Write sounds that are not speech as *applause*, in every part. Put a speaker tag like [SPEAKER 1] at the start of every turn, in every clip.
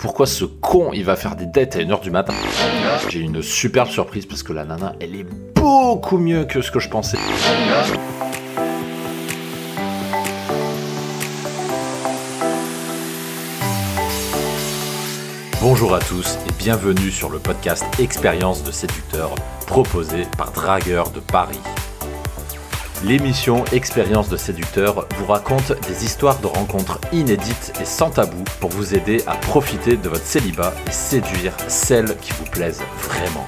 [SPEAKER 1] Pourquoi ce con il va faire des dettes à 1h du matin J'ai une superbe surprise parce que la nana elle est beaucoup mieux que ce que je pensais. Bonjour à tous et bienvenue sur le podcast Expérience de séducteur proposé par Dragueur de Paris. L'émission Expérience de séducteur vous raconte des histoires de rencontres inédites et sans tabou pour vous aider à profiter de votre célibat et séduire celles qui vous plaisent vraiment.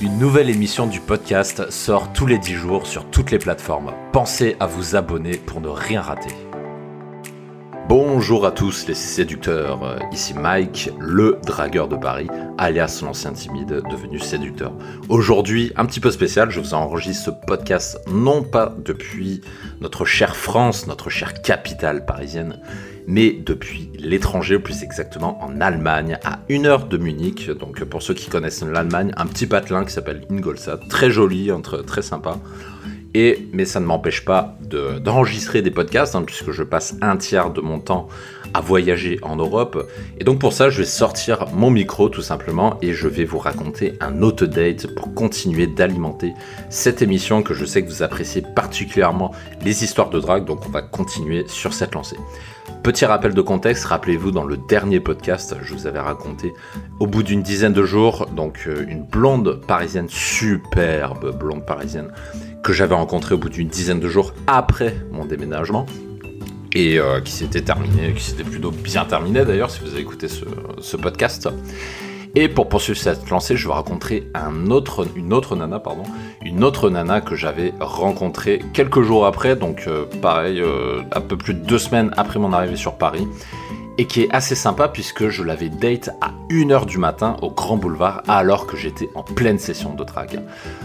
[SPEAKER 1] Une nouvelle émission du podcast sort tous les 10 jours sur toutes les plateformes. Pensez à vous abonner pour ne rien rater. Bonjour à tous les séducteurs, ici Mike, le dragueur de Paris, alias l'ancien timide devenu séducteur. Aujourd'hui, un petit peu spécial, je vous enregistre ce podcast non pas depuis notre chère France, notre chère capitale parisienne, mais depuis l'étranger, plus exactement en Allemagne, à une heure de Munich. Donc pour ceux qui connaissent l'Allemagne, un petit patelin qui s'appelle Ingolstadt, très joli, très sympa. Mais ça ne m'empêche pas d'enregistrer des podcasts, hein, puisque je passe un tiers de mon temps à voyager en Europe. Et donc pour ça, je vais sortir mon micro tout simplement et je vais vous raconter un autre date pour continuer d'alimenter cette émission que je sais que vous appréciez particulièrement les histoires de drague. Donc on va continuer sur cette lancée. Petit rappel de contexte, rappelez-vous dans le dernier podcast, je vous avais raconté au bout d'une dizaine de jours, donc euh, une blonde parisienne, superbe blonde parisienne, que j'avais rencontrée au bout d'une dizaine de jours après mon déménagement et euh, qui s'était terminé, qui s'était plutôt bien terminé d'ailleurs si vous avez écouté ce, podcast. Et pour poursuivre cette lancée, je vais autre, une autre nana, pardon, une autre nana que j'avais rencontrée quelques jours après, donc euh, pareil, euh, un peu plus de deux semaines après mon arrivée sur Paris et qui est assez sympa puisque je l'avais date à 1h du matin au Grand Boulevard alors que j'étais en pleine session de drague.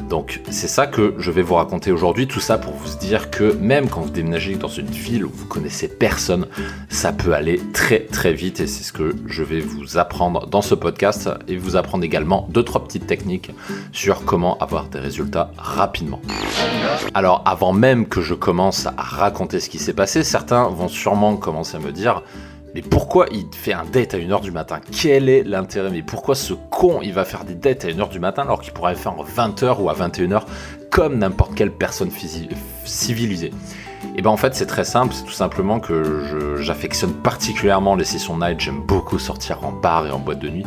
[SPEAKER 1] Donc c'est ça que je vais vous raconter aujourd'hui, tout ça pour vous dire que même quand vous déménagez dans une ville où vous connaissez personne, ça peut aller très très vite et c'est ce que je vais vous apprendre dans ce podcast et vous apprendre également deux trois petites techniques sur comment avoir des résultats rapidement. Alors avant même que je commence à raconter ce qui s'est passé, certains vont sûrement commencer à me dire mais pourquoi il fait un date à 1h du matin? Quel est l'intérêt? Mais pourquoi ce con il va faire des dates à 1h du matin alors qu'il pourrait faire à 20h ou à 21h comme n'importe quelle personne civilisée? Et bien en fait c'est très simple, c'est tout simplement que j'affectionne particulièrement les sessions night, j'aime beaucoup sortir en bar et en boîte de nuit.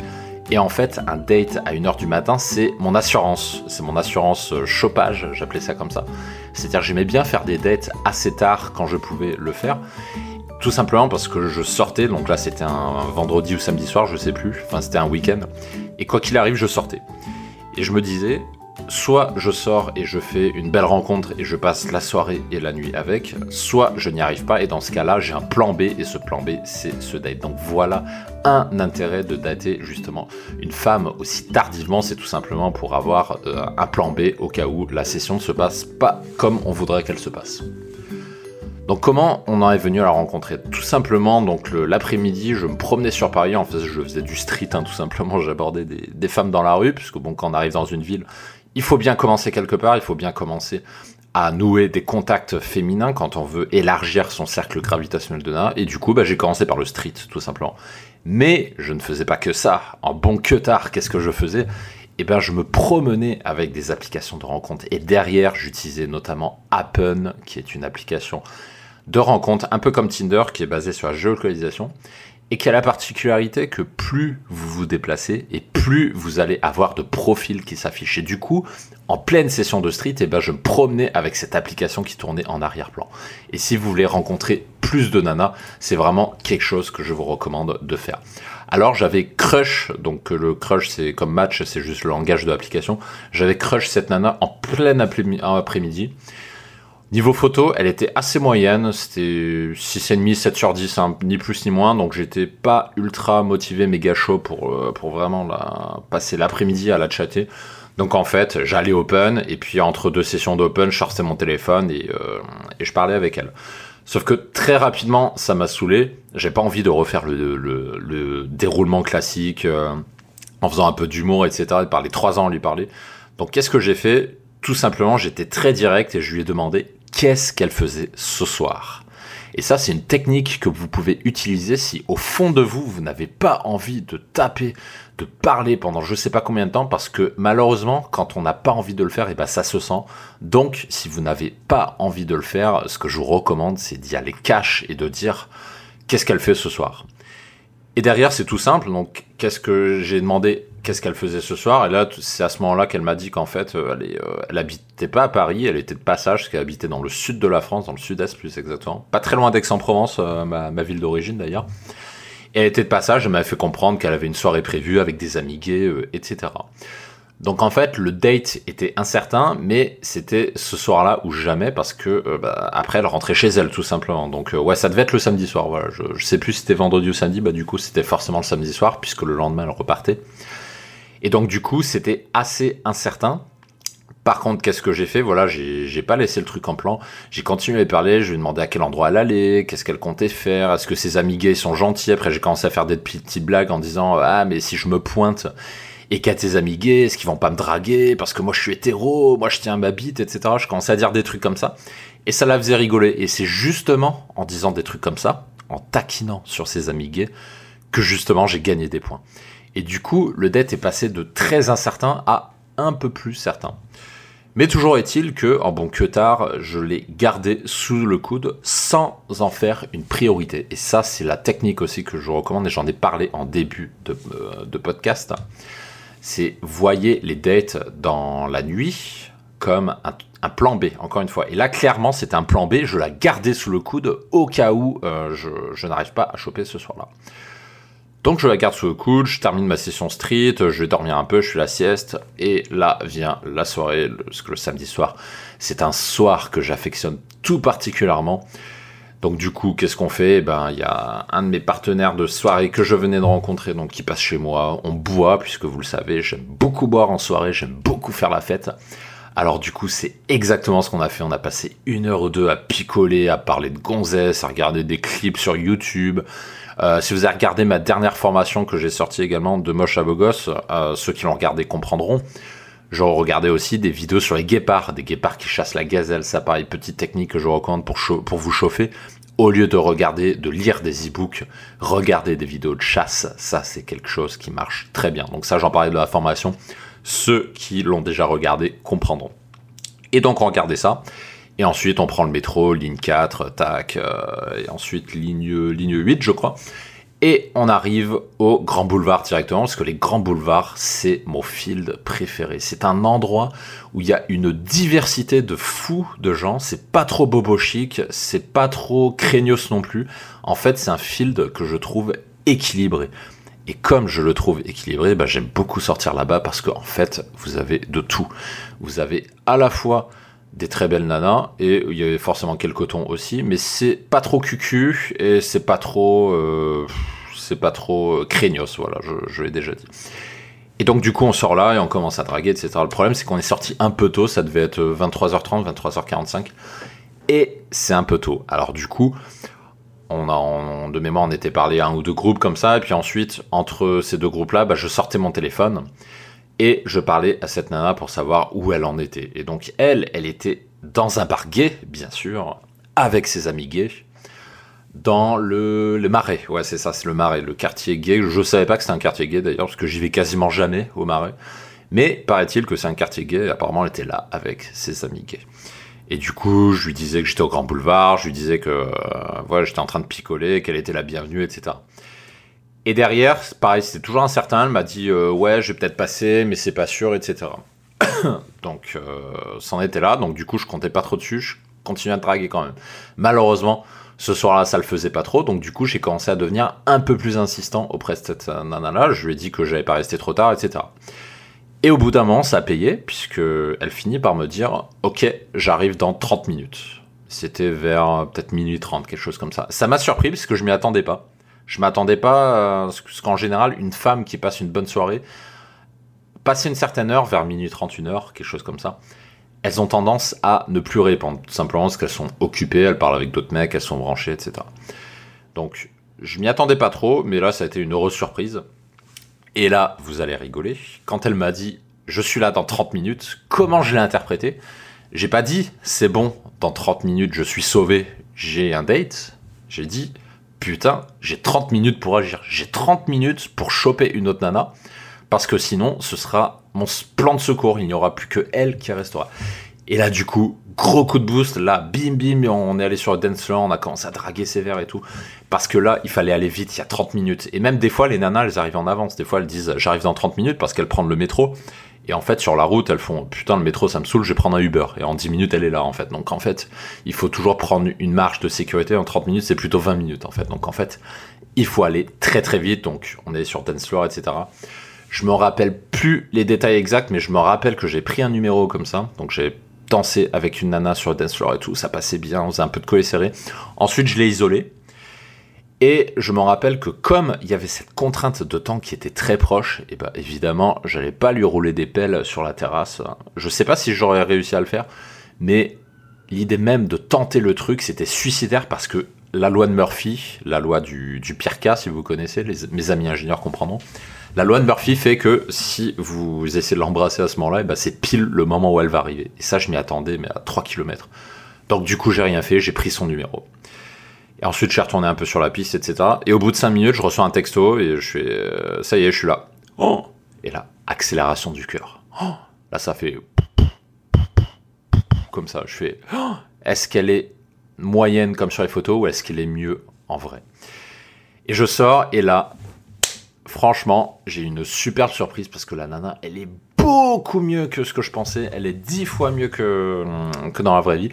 [SPEAKER 1] Et en fait, un date à 1h du matin, c'est mon assurance. C'est mon assurance euh, chopage, j'appelais ça comme ça. C'est-à-dire j'aimais bien faire des dates assez tard quand je pouvais le faire. Tout simplement parce que je sortais, donc là c'était un vendredi ou samedi soir, je sais plus, enfin c'était un week-end, et quoi qu'il arrive, je sortais. Et je me disais, soit je sors et je fais une belle rencontre et je passe la soirée et la nuit avec, soit je n'y arrive pas et dans ce cas-là, j'ai un plan B et ce plan B, c'est ce date. Donc voilà un intérêt de dater justement une femme aussi tardivement, c'est tout simplement pour avoir euh, un plan B au cas où la session ne se passe pas comme on voudrait qu'elle se passe. Donc comment on en est venu à la rencontrer? Tout simplement, donc l'après-midi, je me promenais sur Paris, en fait je faisais du street, hein, tout simplement, *laughs* j'abordais des, femmes dans la rue, puisque bon, quand on arrive dans une ville, il faut bien commencer quelque part, il faut bien commencer à nouer des contacts féminins quand on veut élargir son cercle gravitationnel de nana, et du coup, bah, j'ai commencé par le street, tout simplement. Mais je ne faisais pas que ça. En bon que tard, qu'est-ce que je faisais? Eh ben, je me promenais avec des applications de rencontre. Et derrière, j'utilisais notamment Appen, qui est une application de rencontres, un peu comme Tinder, qui est basé sur la géolocalisation, et qui a la particularité que plus vous vous déplacez, et plus vous allez avoir de profils qui s'affichent. Et du coup, en pleine session de street, et eh ben, je me promenais avec cette application qui tournait en arrière-plan. Et si vous voulez rencontrer plus de nanas, c'est vraiment quelque chose que je vous recommande de faire. Alors j'avais crush, donc le crush c'est comme match, c'est juste le langage de l'application. J'avais crush cette nana en plein après-midi. Niveau photo, elle était assez moyenne, c'était 6,5, 7 sur 10, hein, ni plus ni moins, donc j'étais pas ultra motivé, méga chaud pour, euh, pour vraiment la, passer l'après-midi à la chatter. Donc en fait, j'allais open, et puis entre deux sessions d'open, je sortais mon téléphone et, euh, je parlais avec elle. Sauf que très rapidement, ça m'a saoulé, j'ai pas envie de refaire le déroulement classique, euh, en faisant un peu d'humour, etc., de parler trois ans à lui parler. Donc qu'est-ce que j'ai fait? Tout simplement, j'étais très direct et je lui ai demandé qu'est-ce qu'elle faisait ce soir. Et ça, c'est une technique que vous pouvez utiliser si au fond de vous, vous n'avez pas envie de taper, de parler pendant je sais pas combien de temps, parce que malheureusement, quand on n'a pas envie de le faire, et eh ben ça se sent. Donc, si vous n'avez pas envie de le faire, ce que je vous recommande, c'est d'y aller cash et de dire qu'est-ce qu'elle fait ce soir? Et derrière, c'est tout simple. Donc, qu'est-ce que j'ai demandé Qu'est-ce qu'elle faisait ce soir Et là, c'est à ce moment-là qu'elle m'a dit qu'en fait, euh, euh, elle habitait pas à Paris, elle était de passage, parce qu'elle habitait dans le sud de la France, dans le sud-est plus exactement. Pas très loin d'Aix-en-Provence, euh, ma, ville d'origine d'ailleurs. Et elle était de passage, elle m'avait fait comprendre qu'elle avait une soirée prévue avec des amis gays, etc. Donc en fait, le date était incertain, mais c'était ce soir-là ou jamais parce que euh, bah, après elle rentrait chez elle tout simplement. Donc euh, ouais, ça devait être le samedi soir. Voilà, je, je sais plus si c'était vendredi ou samedi. Bah du coup, c'était forcément le samedi soir puisque le lendemain elle repartait. Et donc du coup, c'était assez incertain. Par contre, qu'est-ce que j'ai fait? Voilà, j'ai pas laissé le truc en plan. J'ai continué à parler. Je lui ai demandé à quel endroit elle allait, qu'est-ce qu'elle comptait faire, est-ce que ses amis gays sont gentils? Après, j'ai commencé à faire des petites blagues en disant ah mais si je me pointe et qu'à tes amis gays, est-ce qu'ils vont pas me draguer? Parce que moi je suis hétéro, moi je tiens ma bite, etc. Je commençais à dire des trucs comme ça et ça la faisait rigoler. Et c'est justement en disant des trucs comme ça, en taquinant sur ses amis gays, que justement j'ai gagné des points. Et du coup, le date est passé de très incertain à un peu plus certain. Mais toujours est-il que, en bon que tard, je l'ai gardé sous le coude sans en faire une priorité. Et ça, c'est la technique aussi que je recommande et j'en ai parlé en début de, euh, de podcast c'est voyez les dates dans la nuit comme un, plan B, encore une fois. Et là, clairement, c'était un plan B, je la gardais sous le coude au cas où euh, je, n'arrive pas à choper ce soir-là. Donc je la garde sous le coude, je termine ma session street, je vais dormir un peu, je fais la sieste, et là vient la soirée, parce que le samedi soir, c'est un soir que j'affectionne tout particulièrement. Donc du coup, qu'est-ce qu'on fait? Eh Ben, il y a un de mes partenaires de soirée que je venais de rencontrer, donc qui passe chez moi. On boit, puisque vous le savez, j'aime beaucoup boire en soirée, j'aime beaucoup faire la fête. Alors du coup, c'est exactement ce qu'on a fait. On a passé une heure ou deux à picoler, à parler de gonzesse, à regarder des clips sur YouTube. Euh, si vous avez regardé ma dernière formation que j'ai sortie également de Moche à Beau euh, ceux qui l'ont regardé comprendront. Je regardais aussi des vidéos sur les guépards, des guépards qui chassent la gazelle. Ça, pareil, petite technique que je recommande pour, pour vous chauffer. Au lieu de regarder, de lire des e-books, regardez des vidéos de chasse. Ça, c'est quelque chose qui marche très bien. Donc ça, j'en parlais de la formation. Ceux qui l'ont déjà regardé comprendront. Et donc, on regardait ça. Et ensuite, on prend le métro, ligne 4, tac, euh, et ensuite ligne, ligne 8, je crois. Et on arrive au Grand Boulevard directement, parce que les Grands Boulevards, c'est mon field préféré. C'est un endroit où il y a une diversité de fous de gens. C'est pas trop bobo chic, c'est pas trop craignos non plus. En fait, c'est un field que je trouve équilibré. Et comme je le trouve équilibré, bah, j'aime beaucoup sortir là-bas parce qu'en fait, vous avez de tout. Vous avez à la fois des très belles nanas et il y avait forcément quelques tons aussi mais c'est pas trop cucu et c'est pas trop euh, c'est pas trop euh, craignos voilà je, l'ai déjà dit. Et donc du coup on sort là et on commence à draguer etc le problème c'est qu'on est sorti un peu tôt ça devait être 23h30 23h45 et c'est un peu tôt. Alors du coup on a de mémoire on était parlé à un ou deux groupes comme ça et puis ensuite entre ces deux groupes là bah, je sortais mon téléphone et je parlais à cette nana pour savoir où elle en était. Et donc elle, elle était dans un bar gay, bien sûr, avec ses amis gays, dans le, le Marais. Ouais, c'est ça, c'est le Marais, le quartier gay. Je savais pas que c'était un quartier gay d'ailleurs, parce que j'y vais quasiment jamais au Marais. Mais paraît-il que c'est un quartier gay, apparemment elle était là avec ses amis gays. Et du coup, je lui disais que j'étais au Grand Boulevard, je lui disais que euh, voilà, j'étais en train de picoler, qu'elle était la bienvenue, etc. Et derrière, pareil, c'était toujours incertain. Elle m'a dit euh, ouais, je vais peut-être passer, mais c'est pas sûr, etc. *coughs* donc, euh, c'en était là. Donc, du coup, je comptais pas trop dessus. Je continuais à draguer quand même. Malheureusement, ce soir-là, ça le faisait pas trop. Donc, du coup, j'ai commencé à devenir un peu plus insistant auprès de cette nana-là. Je lui ai dit que j'avais pas resté trop tard, etc. Et au bout d'un moment, ça a payé, puisque elle finit par me dire Ok, j'arrive dans 30 minutes. C'était vers peut-être minuit 30, quelque chose comme ça. Ça m'a surpris, parce que je m'y attendais pas. Je m'attendais pas à qu'en général, une femme qui passe une bonne soirée, passer une certaine heure, vers minuit 31 heure, quelque chose comme ça, elles ont tendance à ne plus répondre, tout simplement parce qu'elles sont occupées, elles parlent avec d'autres mecs, elles sont branchées, etc. Donc, je m'y attendais pas trop, mais là, ça a été une heureuse surprise. Et là, vous allez rigoler. Quand elle m'a dit, je suis là dans 30 minutes, comment je l'ai interprété? J'ai pas dit, c'est bon, dans 30 minutes, je suis sauvé, j'ai un date. J'ai dit, putain, j'ai 30 minutes pour agir. J'ai 30 minutes pour choper une autre nana, parce que sinon, ce sera mon plan de secours. Il n'y aura plus que elle qui restera. Et là, du coup, gros coup de boost. Là, bim, bim, on est allé sur le dance floor, on a commencé à draguer sévère et tout. Parce que là, il fallait aller vite, il y a 30 minutes. Et même des fois, les nanas, elles arrivent en avance. Des fois, elles disent, j'arrive dans 30 minutes parce qu'elles prennent le métro. Et en fait, sur la route, elles font putain, le métro, ça me saoule, je vais prendre un Uber. Et en 10 minutes, elle est là, en fait. Donc, en fait, il faut toujours prendre une marge de sécurité. En 30 minutes, c'est plutôt 20 minutes, en fait. Donc, en fait, il faut aller très très vite. Donc, on est sur dance floor, etc. Je me rappelle plus les détails exacts, mais je me rappelle que j'ai pris un numéro comme ça. Donc, j'ai dansé avec une nana sur le dance floor et tout. Ça passait bien, on faisait un peu de collé serré. Ensuite, je l'ai isolé. Et je me rappelle que comme il y avait cette contrainte de temps qui était très proche, et ben évidemment, j'allais pas lui rouler des pelles sur la terrasse. Je sais pas si j'aurais réussi à le faire, mais l'idée même de tenter le truc, c'était suicidaire parce que la loi de Murphy, la loi du, pire cas, si vous connaissez, mes amis ingénieurs comprendront, la loi de Murphy fait que si vous essayez de l'embrasser à ce moment-là, ben c'est pile le moment où elle va arriver. Et ça, je m'y attendais, mais à 3 km. Donc du coup, j'ai rien fait, j'ai pris son numéro. Et ensuite, je suis retourné un peu sur la piste, etc. Et au bout de 5 minutes, je reçois un texto et je fais euh, ça y est, je suis là. Oh et là, accélération du cœur. Oh là, ça fait comme ça. Je fais oh est-ce qu'elle est moyenne comme sur les photos ou est-ce qu'elle est mieux en vrai? Et je sors et là, franchement, j'ai une superbe surprise parce que la nana, elle est beaucoup mieux que ce que je pensais. Elle est dix fois mieux que, que dans la vraie vie.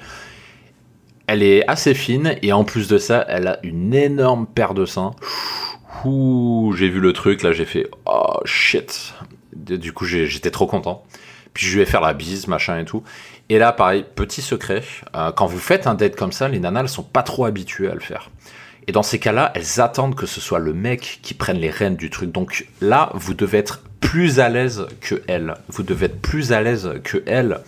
[SPEAKER 1] Elle est assez fine et en plus de ça, elle a une énorme paire de seins. Ouh, j'ai vu le truc, là j'ai fait oh shit. Du coup, j'étais trop content. Puis je vais faire la bise, machin et tout. Et là, pareil, petit secret, euh, quand vous faites un date comme ça, les nanas, elles sont pas trop habituées à le faire. Et dans ces cas-là, elles attendent que ce soit le mec qui prenne les rênes du truc. Donc là, vous devez être plus à l'aise que elle. Vous devez être plus à l'aise que elle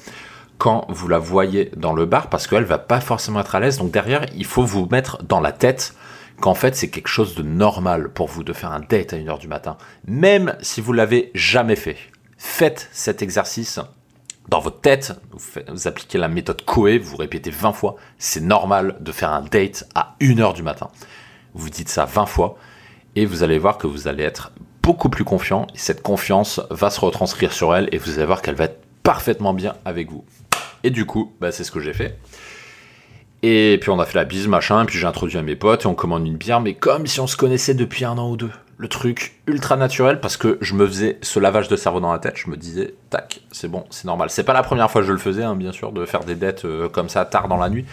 [SPEAKER 1] quand vous la voyez dans le bar parce qu'elle va pas forcément être à l'aise. Donc derrière, il faut vous mettre dans la tête qu'en fait c'est quelque chose de normal pour vous de faire un date à 1h du matin. Même si vous l'avez jamais fait. Faites cet exercice dans votre tête, vous, appliquez la méthode Coe, vous répétez 20 fois, c'est normal de faire un date à 1h du matin. Vous dites ça 20 fois et vous allez voir que vous allez être beaucoup plus confiant et cette confiance va se retranscrire sur elle et vous allez voir qu'elle va être parfaitement bien avec vous. Et du coup, bah, c'est ce que j'ai fait. Et puis on a fait la bise, machin, et puis j'ai introduit à mes potes et on commande une bière, mais comme si on se connaissait depuis un an ou deux. Le truc ultra naturel parce que je me faisais ce lavage de cerveau dans la tête, je me disais, tac, c'est bon, c'est normal. C'est pas la première fois que je le faisais, hein, bien sûr, de faire des dettes euh, comme ça tard dans la nuit.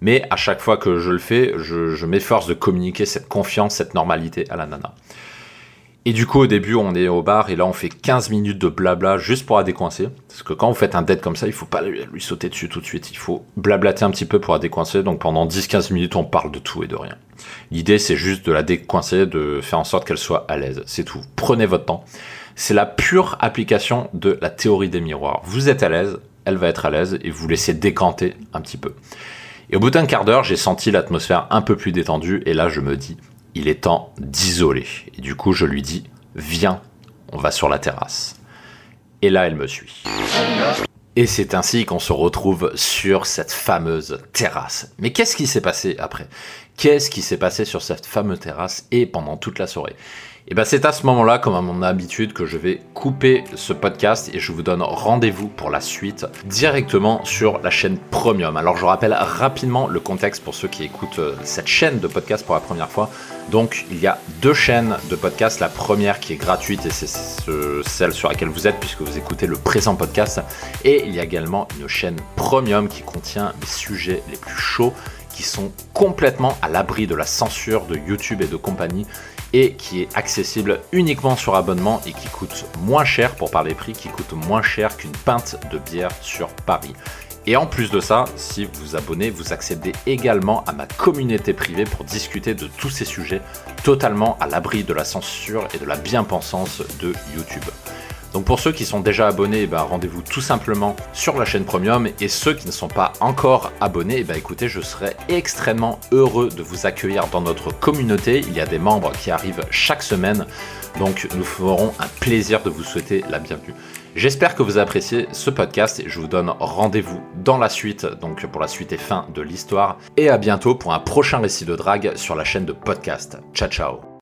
[SPEAKER 1] Mais à chaque fois que je le fais, je, je m'efforce de communiquer cette confiance, cette normalité à la nana. Et du coup, au début, on est au bar et là, on fait 15 minutes de blabla juste pour la décoincer. Parce que quand vous faites un date comme ça, il faut pas lui, sauter dessus tout de suite. Il faut blablater un petit peu pour la décoincer. Donc pendant 10-15 minutes, on parle de tout et de rien. L'idée, c'est juste de la décoincer, de faire en sorte qu'elle soit à l'aise. C'est tout. Prenez votre temps. C'est la pure application de la théorie des miroirs. Vous êtes à l'aise, elle va être à l'aise et vous laissez décanter un petit peu. Et au bout d'un quart d'heure, j'ai senti l'atmosphère un peu plus détendue et là, je me dis, il est temps d'isoler. Et du coup, je lui dis, viens, on va sur la terrasse. Et là, elle me suit. Et c'est ainsi qu'on se retrouve sur cette fameuse terrasse. Mais qu'est-ce qui s'est passé après? Qu'est-ce qui s'est passé sur cette fameuse terrasse et pendant toute la soirée? Et bien c'est à ce moment-là, comme à mon habitude, que je vais couper ce podcast et je vous donne rendez-vous pour la suite directement sur la chaîne Premium. Alors je rappelle rapidement le contexte pour ceux qui écoutent euh, cette chaîne de podcast pour la première fois. Donc il y a deux chaînes de podcast. La première qui est gratuite et c'est celle sur laquelle vous êtes puisque vous écoutez le présent podcast. Et il y a également une chaîne Premium qui contient les sujets les plus chauds qui sont complètement à l'abri de la censure de YouTube et de compagnie et qui est accessible uniquement sur abonnement et qui coûte moins cher pour parler prix, qui coûte moins cher qu'une pinte de bière sur Paris. Et en plus de ça, si vous vous abonnez, vous accédez également à ma communauté privée pour discuter de tous ces sujets totalement à l'abri de la censure et de la bien-pensance de YouTube. Donc pour ceux qui sont déjà abonnés, bah, rendez-vous tout simplement sur la chaîne Premium et ceux qui ne sont pas encore abonnés, bah, écoutez, je serai extrêmement heureux de vous accueillir dans notre communauté. Il y a des membres qui arrivent chaque semaine, donc nous ferons un plaisir de vous souhaiter la bienvenue. J'espère que vous appréciez ce podcast et je vous donne rendez-vous dans la suite, donc pour la suite et fin de l'histoire. Et à bientôt pour un prochain récit de drague sur la chaîne de podcast. Ciao ciao